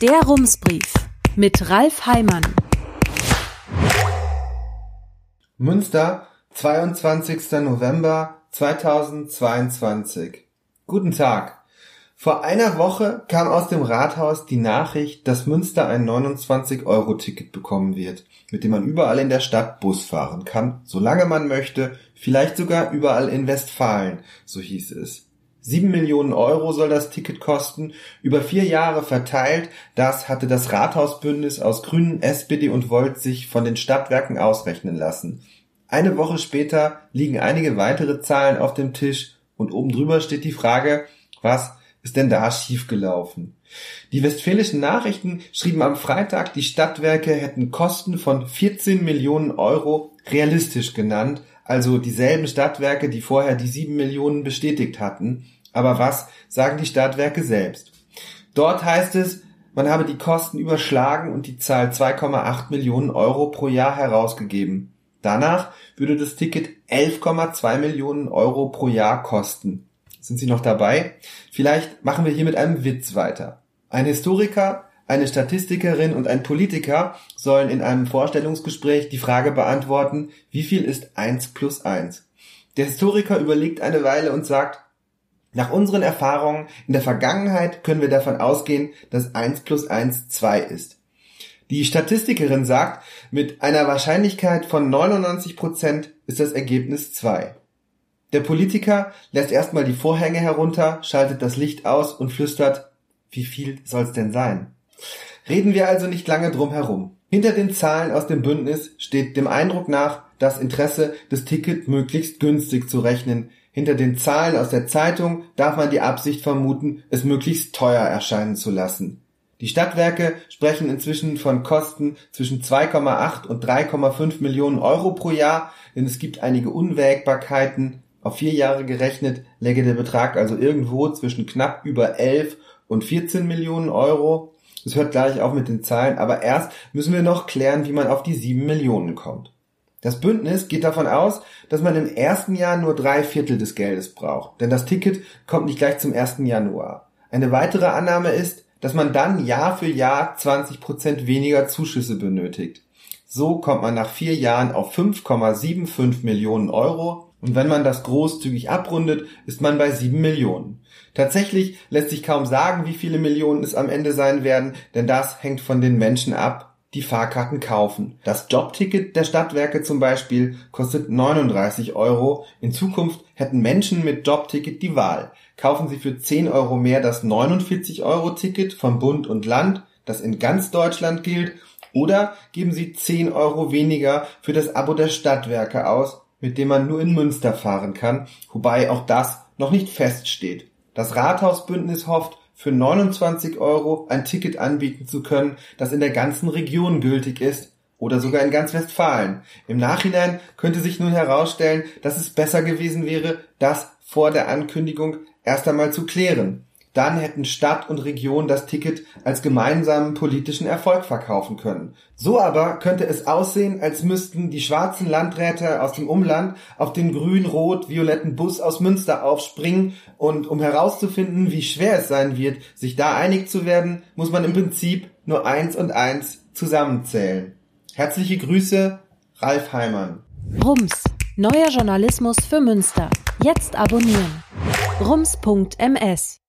Der Rumsbrief mit Ralf Heimann. Münster, 22. November 2022. Guten Tag. Vor einer Woche kam aus dem Rathaus die Nachricht, dass Münster ein 29-Euro-Ticket bekommen wird, mit dem man überall in der Stadt Bus fahren kann, solange man möchte, vielleicht sogar überall in Westfalen, so hieß es. Sieben Millionen Euro soll das Ticket kosten, über vier Jahre verteilt. Das hatte das Rathausbündnis aus Grünen, SPD und Volt sich von den Stadtwerken ausrechnen lassen. Eine Woche später liegen einige weitere Zahlen auf dem Tisch und oben drüber steht die Frage, was ist denn da schiefgelaufen? Die Westfälischen Nachrichten schrieben am Freitag, die Stadtwerke hätten Kosten von 14 Millionen Euro realistisch genannt, also dieselben Stadtwerke, die vorher die 7 Millionen bestätigt hatten. Aber was sagen die Stadtwerke selbst? Dort heißt es, man habe die Kosten überschlagen und die Zahl 2,8 Millionen Euro pro Jahr herausgegeben. Danach würde das Ticket 11,2 Millionen Euro pro Jahr kosten. Sind Sie noch dabei? Vielleicht machen wir hier mit einem Witz weiter. Ein Historiker eine Statistikerin und ein Politiker sollen in einem Vorstellungsgespräch die Frage beantworten, wie viel ist eins plus eins? Der Historiker überlegt eine Weile und sagt, nach unseren Erfahrungen in der Vergangenheit können wir davon ausgehen, dass eins plus eins zwei ist. Die Statistikerin sagt, mit einer Wahrscheinlichkeit von 99 Prozent ist das Ergebnis zwei. Der Politiker lässt erstmal die Vorhänge herunter, schaltet das Licht aus und flüstert, wie viel soll's denn sein? Reden wir also nicht lange drum herum. Hinter den Zahlen aus dem Bündnis steht dem Eindruck nach das Interesse, das Ticket möglichst günstig zu rechnen. Hinter den Zahlen aus der Zeitung darf man die Absicht vermuten, es möglichst teuer erscheinen zu lassen. Die Stadtwerke sprechen inzwischen von Kosten zwischen 2,8 und 3,5 Millionen Euro pro Jahr, denn es gibt einige Unwägbarkeiten. Auf vier Jahre gerechnet läge der Betrag also irgendwo zwischen knapp über 11 und 14 Millionen Euro. Es hört gleich auf mit den Zahlen, aber erst müssen wir noch klären, wie man auf die sieben Millionen kommt. Das Bündnis geht davon aus, dass man im ersten Jahr nur drei Viertel des Geldes braucht, denn das Ticket kommt nicht gleich zum 1. Januar. Eine weitere Annahme ist, dass man dann Jahr für Jahr 20 Prozent weniger Zuschüsse benötigt. So kommt man nach vier Jahren auf 5,75 Millionen Euro und wenn man das großzügig abrundet, ist man bei 7 Millionen. Tatsächlich lässt sich kaum sagen, wie viele Millionen es am Ende sein werden, denn das hängt von den Menschen ab, die Fahrkarten kaufen. Das Jobticket der Stadtwerke zum Beispiel kostet 39 Euro. In Zukunft hätten Menschen mit Jobticket die Wahl. Kaufen sie für 10 Euro mehr das 49 Euro Ticket vom Bund und Land, das in ganz Deutschland gilt, oder geben sie 10 Euro weniger für das Abo der Stadtwerke aus, mit dem man nur in Münster fahren kann, wobei auch das noch nicht feststeht. Das Rathausbündnis hofft, für 29 Euro ein Ticket anbieten zu können, das in der ganzen Region gültig ist oder sogar in ganz Westfalen. Im Nachhinein könnte sich nun herausstellen, dass es besser gewesen wäre, das vor der Ankündigung erst einmal zu klären. Dann hätten Stadt und Region das Ticket als gemeinsamen politischen Erfolg verkaufen können. So aber könnte es aussehen, als müssten die schwarzen Landräte aus dem Umland auf den grün-rot-violetten Bus aus Münster aufspringen und um herauszufinden, wie schwer es sein wird, sich da einig zu werden, muss man im Prinzip nur eins und eins zusammenzählen. Herzliche Grüße, Ralf Heimann. Rums, neuer Journalismus für Münster. Jetzt abonnieren. rums.ms